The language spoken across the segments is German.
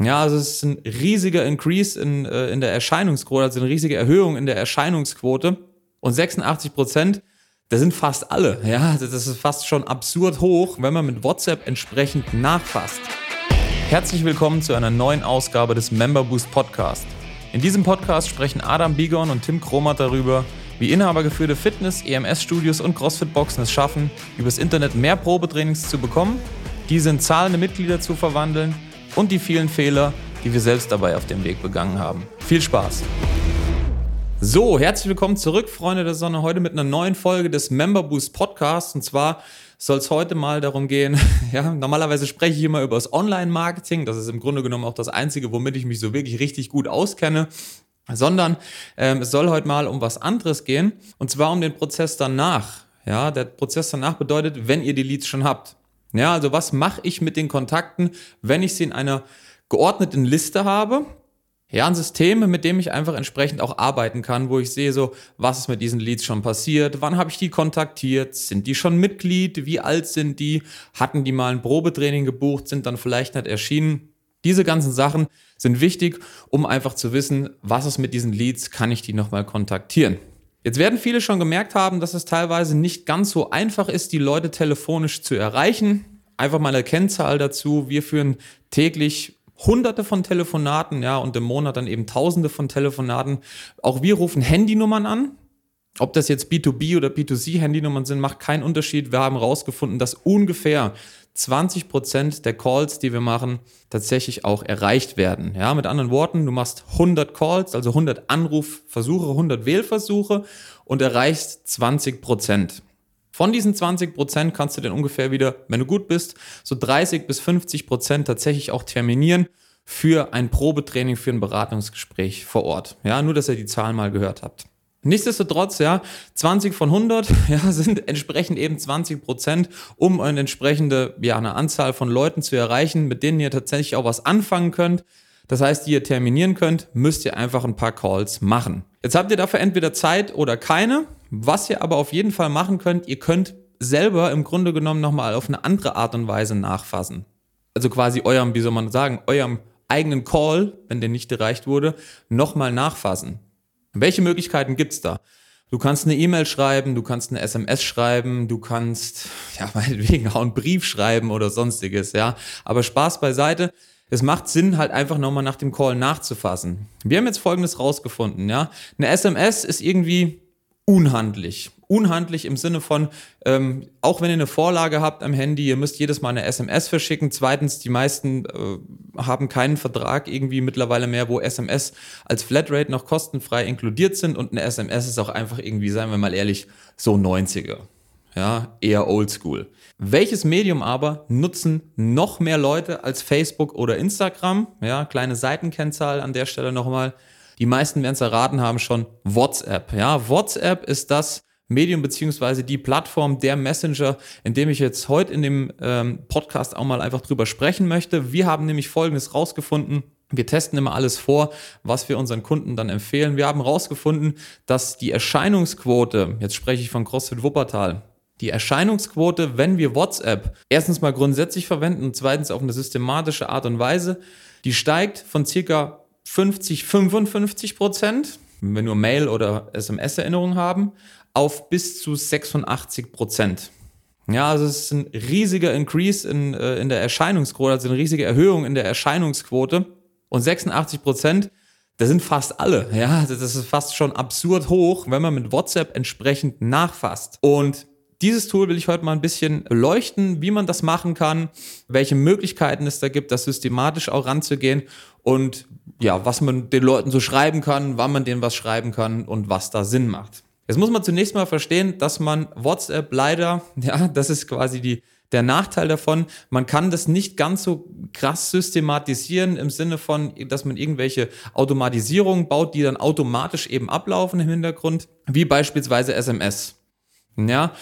Ja, also es ist ein riesiger Increase in, äh, in der Erscheinungsquote, also eine riesige Erhöhung in der Erscheinungsquote. Und 86 Prozent, das sind fast alle. Ja, das ist fast schon absurd hoch, wenn man mit WhatsApp entsprechend nachfasst. Herzlich willkommen zu einer neuen Ausgabe des Member Boost Podcast. In diesem Podcast sprechen Adam Bigon und Tim Kromat darüber, wie inhabergeführte Fitness-, EMS-Studios und CrossFit-Boxen es schaffen, übers Internet mehr Probetrainings zu bekommen, diese in zahlende Mitglieder zu verwandeln und die vielen Fehler, die wir selbst dabei auf dem Weg begangen haben. Viel Spaß! So, herzlich willkommen zurück, Freunde der Sonne, heute mit einer neuen Folge des Member Boost Podcasts. Und zwar soll es heute mal darum gehen, ja, normalerweise spreche ich immer über das Online-Marketing. Das ist im Grunde genommen auch das Einzige, womit ich mich so wirklich richtig gut auskenne. Sondern ähm, es soll heute mal um was anderes gehen. Und zwar um den Prozess danach. Ja, der Prozess danach bedeutet, wenn ihr die Leads schon habt. Ja, also was mache ich mit den Kontakten, wenn ich sie in einer geordneten Liste habe? Ja, ein System, mit dem ich einfach entsprechend auch arbeiten kann, wo ich sehe so, was ist mit diesen Leads schon passiert, wann habe ich die kontaktiert, sind die schon Mitglied, wie alt sind die, hatten die mal ein Probetraining gebucht, sind dann vielleicht nicht erschienen. Diese ganzen Sachen sind wichtig, um einfach zu wissen, was ist mit diesen Leads, kann ich die nochmal kontaktieren. Jetzt werden viele schon gemerkt haben, dass es teilweise nicht ganz so einfach ist, die Leute telefonisch zu erreichen. Einfach mal eine Kennzahl dazu. Wir führen täglich hunderte von Telefonaten, ja, und im Monat dann eben tausende von Telefonaten. Auch wir rufen Handynummern an. Ob das jetzt B2B oder B2C Handynummern sind, macht keinen Unterschied. Wir haben herausgefunden, dass ungefähr 20 Prozent der Calls, die wir machen, tatsächlich auch erreicht werden. Ja, mit anderen Worten, du machst 100 Calls, also 100 Anrufversuche, 100 Wählversuche und erreichst 20 Prozent. Von diesen 20 Prozent kannst du dann ungefähr wieder, wenn du gut bist, so 30 bis 50 Prozent tatsächlich auch terminieren für ein Probetraining, für ein Beratungsgespräch vor Ort. Ja, nur, dass ihr die Zahlen mal gehört habt. Nichtsdestotrotz, ja, 20 von 100 ja, sind entsprechend eben 20 Prozent, um eine entsprechende, ja, eine Anzahl von Leuten zu erreichen, mit denen ihr tatsächlich auch was anfangen könnt. Das heißt, die ihr terminieren könnt, müsst ihr einfach ein paar Calls machen. Jetzt habt ihr dafür entweder Zeit oder keine. Was ihr aber auf jeden Fall machen könnt, ihr könnt selber im Grunde genommen nochmal auf eine andere Art und Weise nachfassen. Also quasi eurem, wie soll man sagen, eurem eigenen Call, wenn der nicht erreicht wurde, nochmal nachfassen. Welche Möglichkeiten gibt's da? Du kannst eine E-Mail schreiben, du kannst eine SMS schreiben, du kannst, ja, meinetwegen auch einen Brief schreiben oder sonstiges, ja. Aber Spaß beiseite. Es macht Sinn, halt einfach nochmal nach dem Call nachzufassen. Wir haben jetzt Folgendes rausgefunden, ja. Eine SMS ist irgendwie unhandlich. Unhandlich im Sinne von, ähm, auch wenn ihr eine Vorlage habt am Handy, ihr müsst jedes Mal eine SMS verschicken. Zweitens, die meisten äh, haben keinen Vertrag irgendwie mittlerweile mehr, wo SMS als Flatrate noch kostenfrei inkludiert sind und eine SMS ist auch einfach irgendwie, seien wir mal ehrlich, so 90er. Ja, eher oldschool. Welches Medium aber nutzen noch mehr Leute als Facebook oder Instagram? Ja, kleine Seitenkennzahl an der Stelle nochmal. Die meisten werden es erraten haben schon WhatsApp. Ja, WhatsApp ist das Medium beziehungsweise die Plattform, der Messenger, in dem ich jetzt heute in dem ähm, Podcast auch mal einfach drüber sprechen möchte. Wir haben nämlich Folgendes rausgefunden. Wir testen immer alles vor, was wir unseren Kunden dann empfehlen. Wir haben rausgefunden, dass die Erscheinungsquote, jetzt spreche ich von CrossFit Wuppertal, die Erscheinungsquote, wenn wir WhatsApp erstens mal grundsätzlich verwenden und zweitens auf eine systematische Art und Weise, die steigt von circa 50, 55 Prozent, wenn wir nur Mail- oder SMS-Erinnerungen haben, auf bis zu 86 Prozent. Ja, also es ist ein riesiger Increase in, äh, in der Erscheinungsquote, also eine riesige Erhöhung in der Erscheinungsquote. Und 86 Prozent, das sind fast alle. Ja, das ist fast schon absurd hoch, wenn man mit WhatsApp entsprechend nachfasst. Und dieses Tool will ich heute mal ein bisschen beleuchten, wie man das machen kann, welche Möglichkeiten es da gibt, das systematisch auch ranzugehen und ja, was man den Leuten so schreiben kann, wann man denen was schreiben kann und was da Sinn macht. Jetzt muss man zunächst mal verstehen, dass man WhatsApp leider, ja, das ist quasi die, der Nachteil davon, man kann das nicht ganz so krass systematisieren im Sinne von, dass man irgendwelche Automatisierungen baut, die dann automatisch eben ablaufen im Hintergrund, wie beispielsweise SMS. Ja,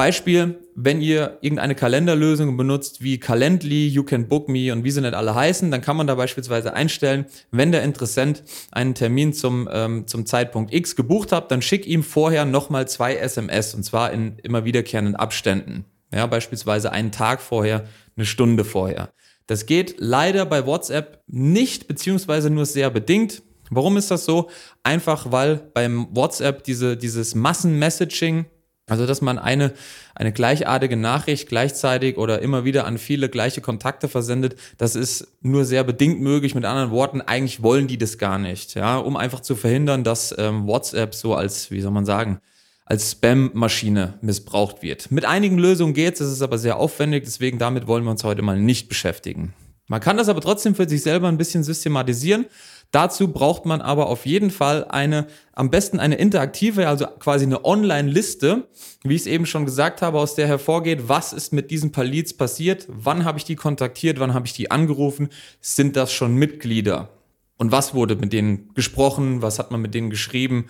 Beispiel, wenn ihr irgendeine Kalenderlösung benutzt wie Calendly, You Can Book Me und wie sie nicht alle heißen, dann kann man da beispielsweise einstellen, wenn der Interessent einen Termin zum, ähm, zum Zeitpunkt X gebucht hat, dann schick ihm vorher nochmal zwei SMS und zwar in immer wiederkehrenden Abständen. Ja, beispielsweise einen Tag vorher, eine Stunde vorher. Das geht leider bei WhatsApp nicht, beziehungsweise nur sehr bedingt. Warum ist das so? Einfach weil beim WhatsApp diese, dieses Massenmessaging also, dass man eine, eine gleichartige Nachricht gleichzeitig oder immer wieder an viele gleiche Kontakte versendet, das ist nur sehr bedingt möglich. Mit anderen Worten, eigentlich wollen die das gar nicht, ja, um einfach zu verhindern, dass ähm, WhatsApp so als, wie soll man sagen, als Spam-Maschine missbraucht wird. Mit einigen Lösungen geht's, es ist aber sehr aufwendig, deswegen damit wollen wir uns heute mal nicht beschäftigen. Man kann das aber trotzdem für sich selber ein bisschen systematisieren. Dazu braucht man aber auf jeden Fall eine, am besten eine interaktive, also quasi eine Online-Liste, wie ich es eben schon gesagt habe, aus der hervorgeht, was ist mit diesen paar Leads passiert, wann habe ich die kontaktiert, wann habe ich die angerufen, sind das schon Mitglieder und was wurde mit denen gesprochen, was hat man mit denen geschrieben,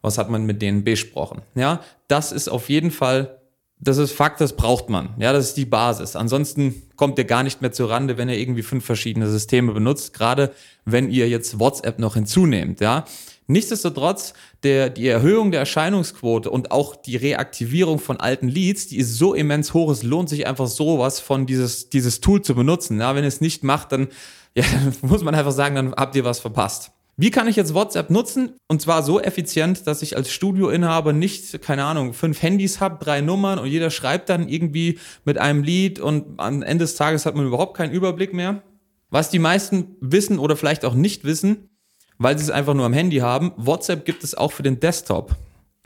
was hat man mit denen besprochen. Ja, das ist auf jeden Fall das ist Fakt, das braucht man. Ja, das ist die Basis. Ansonsten kommt ihr gar nicht mehr zur Rande, wenn ihr irgendwie fünf verschiedene Systeme benutzt, gerade wenn ihr jetzt WhatsApp noch hinzunehmt, ja. Nichtsdestotrotz, der, die Erhöhung der Erscheinungsquote und auch die Reaktivierung von alten Leads, die ist so immens hoch, es lohnt sich einfach sowas von dieses, dieses Tool zu benutzen. Ja, wenn ihr es nicht macht, dann, ja, muss man einfach sagen, dann habt ihr was verpasst. Wie kann ich jetzt WhatsApp nutzen? Und zwar so effizient, dass ich als Studioinhaber nicht, keine Ahnung, fünf Handys habe, drei Nummern und jeder schreibt dann irgendwie mit einem Lied und am Ende des Tages hat man überhaupt keinen Überblick mehr. Was die meisten wissen oder vielleicht auch nicht wissen, weil sie es einfach nur am Handy haben, WhatsApp gibt es auch für den Desktop.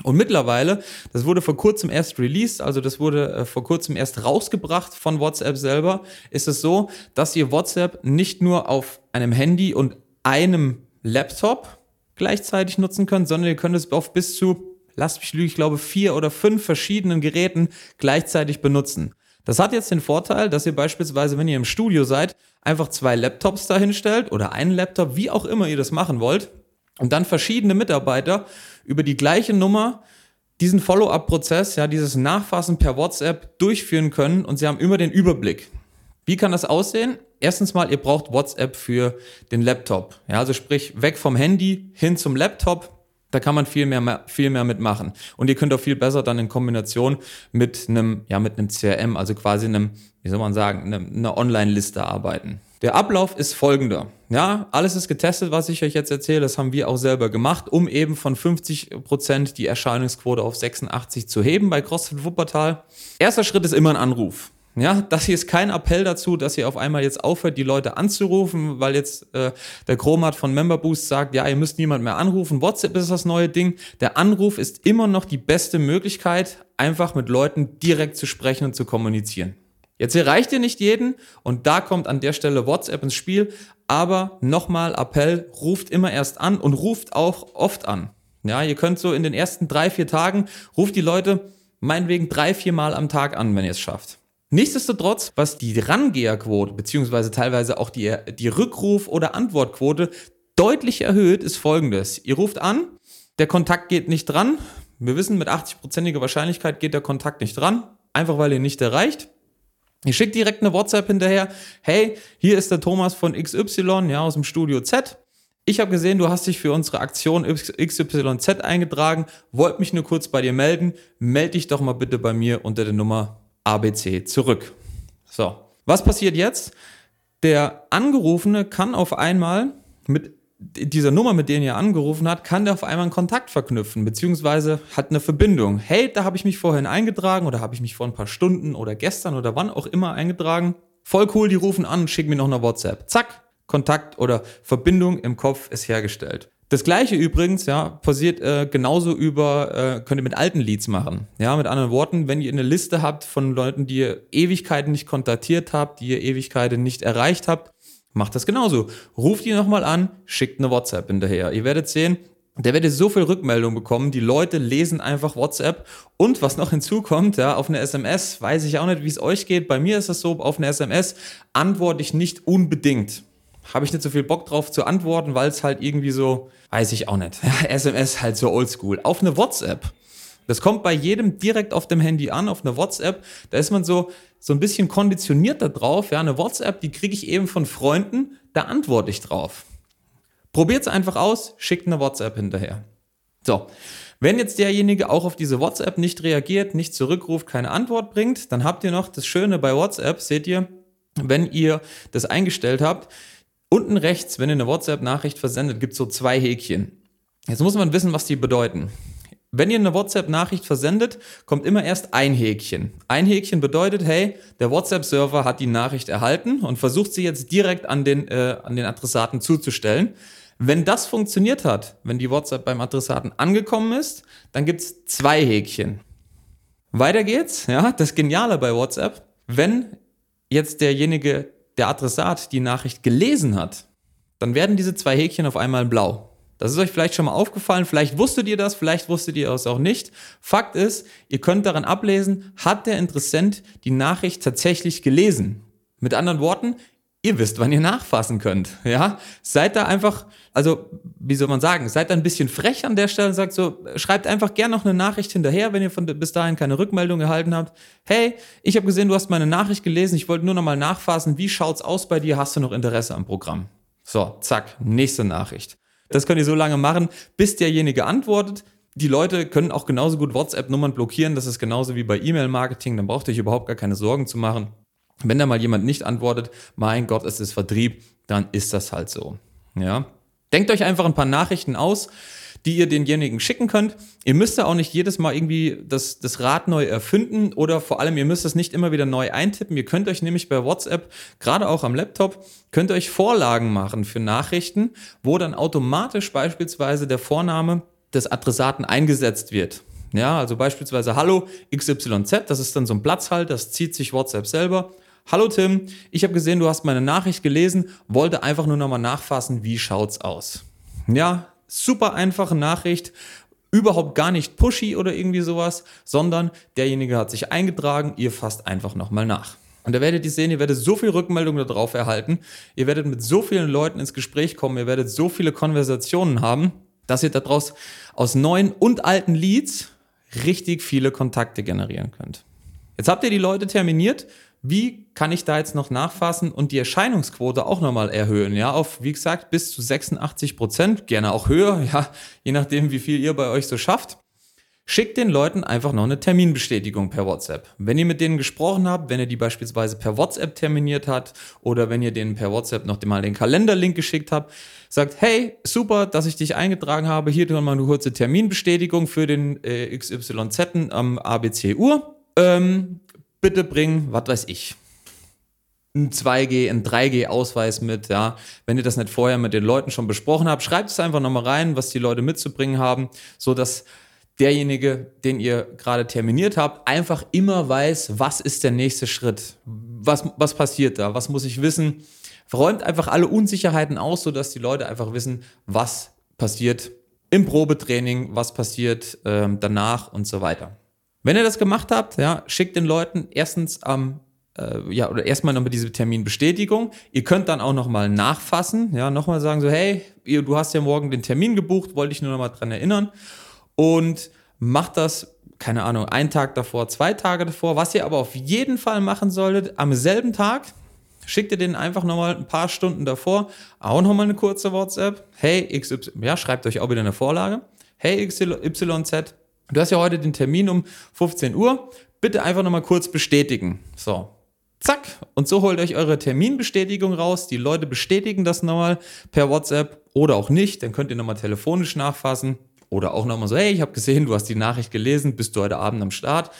Und mittlerweile, das wurde vor kurzem erst released, also das wurde äh, vor kurzem erst rausgebracht von WhatsApp selber, ist es so, dass ihr WhatsApp nicht nur auf einem Handy und einem Laptop gleichzeitig nutzen könnt, sondern ihr könnt es auf bis zu, lasst mich lügen, ich glaube vier oder fünf verschiedenen Geräten gleichzeitig benutzen. Das hat jetzt den Vorteil, dass ihr beispielsweise, wenn ihr im Studio seid, einfach zwei Laptops dahinstellt oder einen Laptop, wie auch immer ihr das machen wollt, und dann verschiedene Mitarbeiter über die gleiche Nummer diesen Follow-up-Prozess, ja, dieses Nachfassen per WhatsApp durchführen können und sie haben immer den Überblick. Wie kann das aussehen? Erstens mal, ihr braucht WhatsApp für den Laptop. Ja, also sprich, weg vom Handy hin zum Laptop. Da kann man viel mehr, viel mehr mitmachen. Und ihr könnt auch viel besser dann in Kombination mit einem, ja, mit einem CRM, also quasi einem, wie soll man sagen, eine, eine Online-Liste arbeiten. Der Ablauf ist folgender. Ja, alles ist getestet, was ich euch jetzt erzähle. Das haben wir auch selber gemacht, um eben von 50 Prozent die Erscheinungsquote auf 86 zu heben bei CrossFit Wuppertal. Erster Schritt ist immer ein Anruf. Ja, das hier ist kein Appell dazu, dass ihr auf einmal jetzt aufhört, die Leute anzurufen, weil jetzt äh, der Chromat von Memberboost sagt, ja, ihr müsst niemand mehr anrufen. WhatsApp ist das neue Ding. Der Anruf ist immer noch die beste Möglichkeit, einfach mit Leuten direkt zu sprechen und zu kommunizieren. Jetzt erreicht ihr nicht jeden und da kommt an der Stelle WhatsApp ins Spiel. Aber nochmal Appell, ruft immer erst an und ruft auch oft an. Ja, ihr könnt so in den ersten drei, vier Tagen, ruft die Leute meinetwegen drei, vier Mal am Tag an, wenn ihr es schafft. Nichtsdestotrotz, was die Rangeherquote beziehungsweise teilweise auch die, die Rückruf- oder Antwortquote deutlich erhöht, ist folgendes. Ihr ruft an, der Kontakt geht nicht dran. Wir wissen, mit 80%iger Wahrscheinlichkeit geht der Kontakt nicht dran, einfach weil ihr nicht erreicht. Ihr schickt direkt eine WhatsApp hinterher. Hey, hier ist der Thomas von XY, ja, aus dem Studio Z. Ich habe gesehen, du hast dich für unsere Aktion XYZ eingetragen, wollt mich nur kurz bei dir melden. Meld dich doch mal bitte bei mir unter der Nummer ABC zurück. So, was passiert jetzt? Der Angerufene kann auf einmal mit dieser Nummer, mit der er angerufen hat, kann der auf einmal einen Kontakt verknüpfen, beziehungsweise hat eine Verbindung. Hey, da habe ich mich vorhin eingetragen oder habe ich mich vor ein paar Stunden oder gestern oder wann auch immer eingetragen. Voll cool, die rufen an und schicken mir noch eine WhatsApp. Zack, Kontakt oder Verbindung im Kopf ist hergestellt. Das gleiche übrigens, ja, passiert äh, genauso über, äh, könnt ihr mit alten Leads machen. Ja, mit anderen Worten, wenn ihr eine Liste habt von Leuten, die ihr Ewigkeiten nicht kontaktiert habt, die ihr Ewigkeiten nicht erreicht habt, macht das genauso. Ruft die nochmal an, schickt eine WhatsApp hinterher. Ihr werdet sehen, der werdet so viel Rückmeldung bekommen. Die Leute lesen einfach WhatsApp. Und was noch hinzukommt, ja, auf eine SMS, weiß ich auch nicht, wie es euch geht. Bei mir ist es so, auf eine SMS antworte ich nicht unbedingt habe ich nicht so viel Bock drauf zu antworten, weil es halt irgendwie so, weiß ich auch nicht. SMS halt so oldschool. Auf eine WhatsApp. Das kommt bei jedem direkt auf dem Handy an, auf eine WhatsApp. Da ist man so, so ein bisschen konditioniert da drauf. Ja, eine WhatsApp, die kriege ich eben von Freunden, da antworte ich drauf. Probiert es einfach aus, schickt eine WhatsApp hinterher. So, wenn jetzt derjenige auch auf diese WhatsApp nicht reagiert, nicht zurückruft, keine Antwort bringt, dann habt ihr noch das Schöne bei WhatsApp, seht ihr, wenn ihr das eingestellt habt, unten rechts, wenn ihr eine WhatsApp-Nachricht versendet, gibt es so zwei Häkchen. Jetzt muss man wissen, was die bedeuten. Wenn ihr eine WhatsApp-Nachricht versendet, kommt immer erst ein Häkchen. Ein Häkchen bedeutet, hey, der WhatsApp-Server hat die Nachricht erhalten und versucht sie jetzt direkt an den, äh, an den Adressaten zuzustellen. Wenn das funktioniert hat, wenn die WhatsApp beim Adressaten angekommen ist, dann gibt's zwei Häkchen. Weiter geht's, ja, das Geniale bei WhatsApp, wenn jetzt derjenige, der Adressat, die Nachricht gelesen hat, dann werden diese zwei Häkchen auf einmal blau. Das ist euch vielleicht schon mal aufgefallen, vielleicht wusstet ihr das, vielleicht wusstet ihr es auch nicht. Fakt ist, ihr könnt daran ablesen, hat der Interessent die Nachricht tatsächlich gelesen. Mit anderen Worten, ihr wisst, wann ihr nachfassen könnt. Ja, seid da einfach, also wie soll man sagen, seid da ein bisschen frech an der Stelle und sagt so, schreibt einfach gern noch eine Nachricht hinterher, wenn ihr von bis dahin keine Rückmeldung erhalten habt. Hey, ich habe gesehen, du hast meine Nachricht gelesen, ich wollte nur noch mal nachfassen, wie schaut's aus bei dir? Hast du noch Interesse am Programm? So, zack, nächste Nachricht. Das könnt ihr so lange machen, bis derjenige antwortet. Die Leute können auch genauso gut WhatsApp-Nummern blockieren. Das ist genauso wie bei E-Mail-Marketing. Dann braucht ihr euch überhaupt gar keine Sorgen zu machen. Wenn da mal jemand nicht antwortet, mein Gott, es ist Vertrieb, dann ist das halt so. Ja. Denkt euch einfach ein paar Nachrichten aus, die ihr denjenigen schicken könnt. Ihr müsst da auch nicht jedes Mal irgendwie das, das Rad neu erfinden oder vor allem, ihr müsst es nicht immer wieder neu eintippen. Ihr könnt euch nämlich bei WhatsApp, gerade auch am Laptop, könnt euch Vorlagen machen für Nachrichten, wo dann automatisch beispielsweise der Vorname des Adressaten eingesetzt wird. Ja, also beispielsweise Hallo XYZ, das ist dann so ein Platzhalt, das zieht sich WhatsApp selber. Hallo Tim, ich habe gesehen, du hast meine Nachricht gelesen, wollte einfach nur nochmal nachfassen, wie schaut's aus? Ja, super einfache Nachricht, überhaupt gar nicht pushy oder irgendwie sowas, sondern derjenige hat sich eingetragen, ihr fasst einfach nochmal nach. Und da werdet ihr sehen, ihr werdet so viel Rückmeldung darauf erhalten, ihr werdet mit so vielen Leuten ins Gespräch kommen, ihr werdet so viele Konversationen haben, dass ihr daraus aus neuen und alten Leads richtig viele Kontakte generieren könnt. Jetzt habt ihr die Leute terminiert wie kann ich da jetzt noch nachfassen und die Erscheinungsquote auch nochmal erhöhen, ja, auf, wie gesagt, bis zu 86 Prozent, gerne auch höher, ja, je nachdem, wie viel ihr bei euch so schafft. Schickt den Leuten einfach noch eine Terminbestätigung per WhatsApp. Wenn ihr mit denen gesprochen habt, wenn ihr die beispielsweise per WhatsApp terminiert habt oder wenn ihr denen per WhatsApp noch mal den Kalenderlink geschickt habt, sagt, hey, super, dass ich dich eingetragen habe, hier tun wir eine kurze Terminbestätigung für den äh, XYZ am ABC Uhr. Ähm, bitte bring, was weiß ich, ein 2G, ein 3G-Ausweis mit, ja. Wenn ihr das nicht vorher mit den Leuten schon besprochen habt, schreibt es einfach nochmal rein, was die Leute mitzubringen haben, so dass derjenige, den ihr gerade terminiert habt, einfach immer weiß, was ist der nächste Schritt? Was, was passiert da? Was muss ich wissen? Räumt einfach alle Unsicherheiten aus, sodass die Leute einfach wissen, was passiert im Probetraining, was passiert ähm, danach und so weiter. Wenn ihr das gemacht habt, ja, schickt den Leuten erstens am äh, ja, oder erstmal nochmal diese Terminbestätigung. Ihr könnt dann auch nochmal nachfassen, ja, nochmal sagen so, hey, ihr, du hast ja morgen den Termin gebucht, wollte ich nur nochmal dran erinnern. Und macht das, keine Ahnung, einen Tag davor, zwei Tage davor. Was ihr aber auf jeden Fall machen solltet, am selben Tag, schickt ihr den einfach nochmal ein paar Stunden davor, auch nochmal eine kurze WhatsApp. Hey, XY, ja, schreibt euch auch wieder eine Vorlage. Hey, XYZ, Du hast ja heute den Termin um 15 Uhr. Bitte einfach nochmal kurz bestätigen. So. Zack. Und so holt euch eure Terminbestätigung raus. Die Leute bestätigen das nochmal per WhatsApp oder auch nicht. Dann könnt ihr nochmal telefonisch nachfassen. Oder auch nochmal so, hey, ich habe gesehen, du hast die Nachricht gelesen, bist du heute Abend am Start.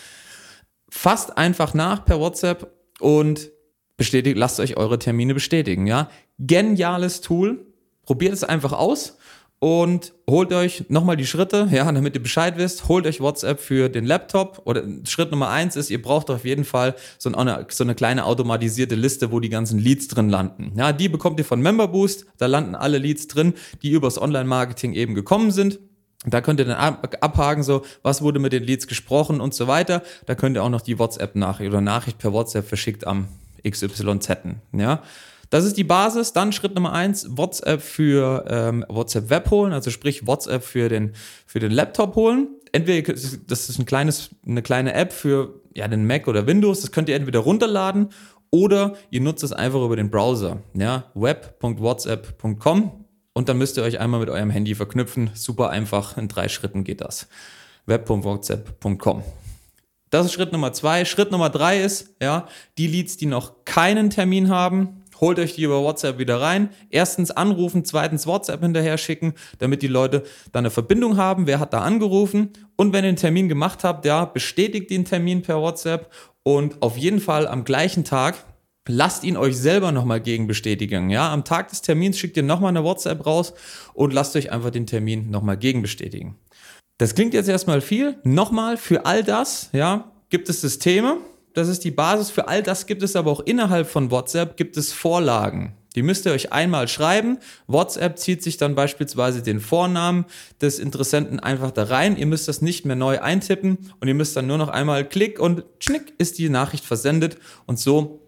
Fasst einfach nach per WhatsApp und bestätigt, lasst euch eure Termine bestätigen, ja. Geniales Tool. Probiert es einfach aus und holt euch nochmal die Schritte, ja, damit ihr Bescheid wisst, holt euch WhatsApp für den Laptop oder Schritt Nummer eins ist, ihr braucht auf jeden Fall so eine, so eine kleine automatisierte Liste, wo die ganzen Leads drin landen. Ja, die bekommt ihr von Memberboost, da landen alle Leads drin, die übers Online-Marketing eben gekommen sind. Da könnt ihr dann abhaken, so, was wurde mit den Leads gesprochen und so weiter. Da könnt ihr auch noch die WhatsApp-Nachricht oder Nachricht per WhatsApp verschickt am XYZ. Ja. Das ist die Basis. Dann Schritt Nummer eins, WhatsApp für ähm, WhatsApp Web holen, also sprich WhatsApp für den, für den Laptop holen. Entweder, das ist ein kleines, eine kleine App für ja, den Mac oder Windows, das könnt ihr entweder runterladen oder ihr nutzt es einfach über den Browser. Ja, web.whatsapp.com und dann müsst ihr euch einmal mit eurem Handy verknüpfen. Super einfach, in drei Schritten geht das. web.whatsapp.com. Das ist Schritt Nummer zwei. Schritt Nummer drei ist, ja, die Leads, die noch keinen Termin haben, holt euch die über WhatsApp wieder rein. Erstens anrufen, zweitens WhatsApp hinterher schicken, damit die Leute dann eine Verbindung haben. Wer hat da angerufen? Und wenn ihr den Termin gemacht habt, ja, bestätigt den Termin per WhatsApp und auf jeden Fall am gleichen Tag lasst ihn euch selber nochmal gegenbestätigen. Ja, am Tag des Termins schickt ihr nochmal eine WhatsApp raus und lasst euch einfach den Termin nochmal gegenbestätigen. Das klingt jetzt erstmal viel. Nochmal, für all das, ja, gibt es Systeme. Das ist die Basis. Für all das gibt es aber auch innerhalb von WhatsApp gibt es Vorlagen. Die müsst ihr euch einmal schreiben. WhatsApp zieht sich dann beispielsweise den Vornamen des Interessenten einfach da rein. Ihr müsst das nicht mehr neu eintippen und ihr müsst dann nur noch einmal klick und schnick ist die Nachricht versendet und so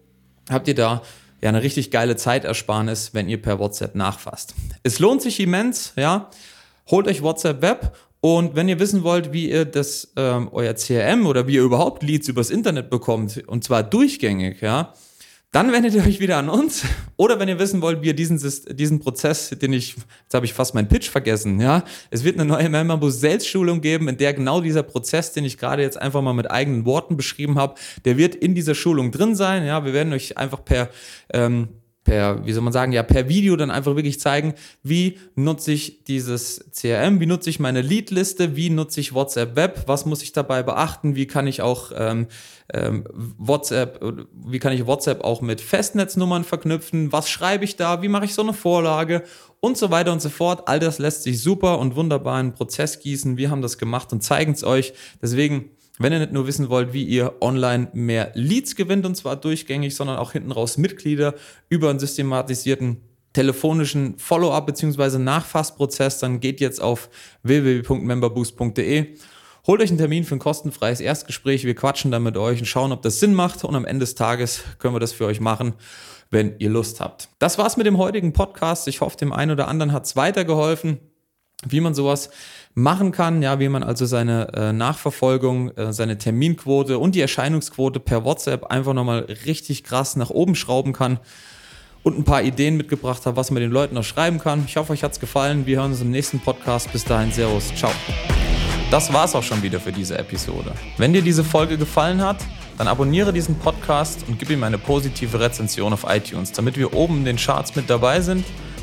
habt ihr da ja eine richtig geile Zeitersparnis, wenn ihr per WhatsApp nachfasst. Es lohnt sich immens, ja. Holt euch WhatsApp Web und wenn ihr wissen wollt, wie ihr das ähm, euer CRM oder wie ihr überhaupt Leads übers Internet bekommt und zwar durchgängig, ja, dann wendet ihr euch wieder an uns. Oder wenn ihr wissen wollt, wie ihr diesen, diesen Prozess, den ich, jetzt habe ich fast meinen Pitch vergessen, ja. Es wird eine neue Memberbus Selbstschulung geben, in der genau dieser Prozess, den ich gerade jetzt einfach mal mit eigenen Worten beschrieben habe, der wird in dieser Schulung drin sein. Ja, wir werden euch einfach per ähm, per, wie soll man sagen, ja, per Video dann einfach wirklich zeigen, wie nutze ich dieses CRM, wie nutze ich meine Leadliste, wie nutze ich WhatsApp Web, was muss ich dabei beachten, wie kann ich auch ähm, ähm, WhatsApp, wie kann ich WhatsApp auch mit Festnetznummern verknüpfen, was schreibe ich da, wie mache ich so eine Vorlage und so weiter und so fort. All das lässt sich super und wunderbar in einen Prozess gießen. Wir haben das gemacht und zeigen es euch. Deswegen wenn ihr nicht nur wissen wollt, wie ihr online mehr Leads gewinnt, und zwar durchgängig, sondern auch hinten raus Mitglieder über einen systematisierten telefonischen Follow-up bzw. Nachfassprozess, dann geht jetzt auf www.memberboost.de. Holt euch einen Termin für ein kostenfreies Erstgespräch. Wir quatschen dann mit euch und schauen, ob das Sinn macht. Und am Ende des Tages können wir das für euch machen, wenn ihr Lust habt. Das war's mit dem heutigen Podcast. Ich hoffe, dem einen oder anderen hat's weitergeholfen wie man sowas machen kann, ja, wie man also seine äh, Nachverfolgung, äh, seine Terminquote und die Erscheinungsquote per WhatsApp einfach nochmal richtig krass nach oben schrauben kann und ein paar Ideen mitgebracht habe, was man den Leuten noch schreiben kann. Ich hoffe, euch hat's gefallen. Wir hören uns im nächsten Podcast. Bis dahin, Servus, ciao. Das war's auch schon wieder für diese Episode. Wenn dir diese Folge gefallen hat, dann abonniere diesen Podcast und gib ihm eine positive Rezension auf iTunes, damit wir oben in den Charts mit dabei sind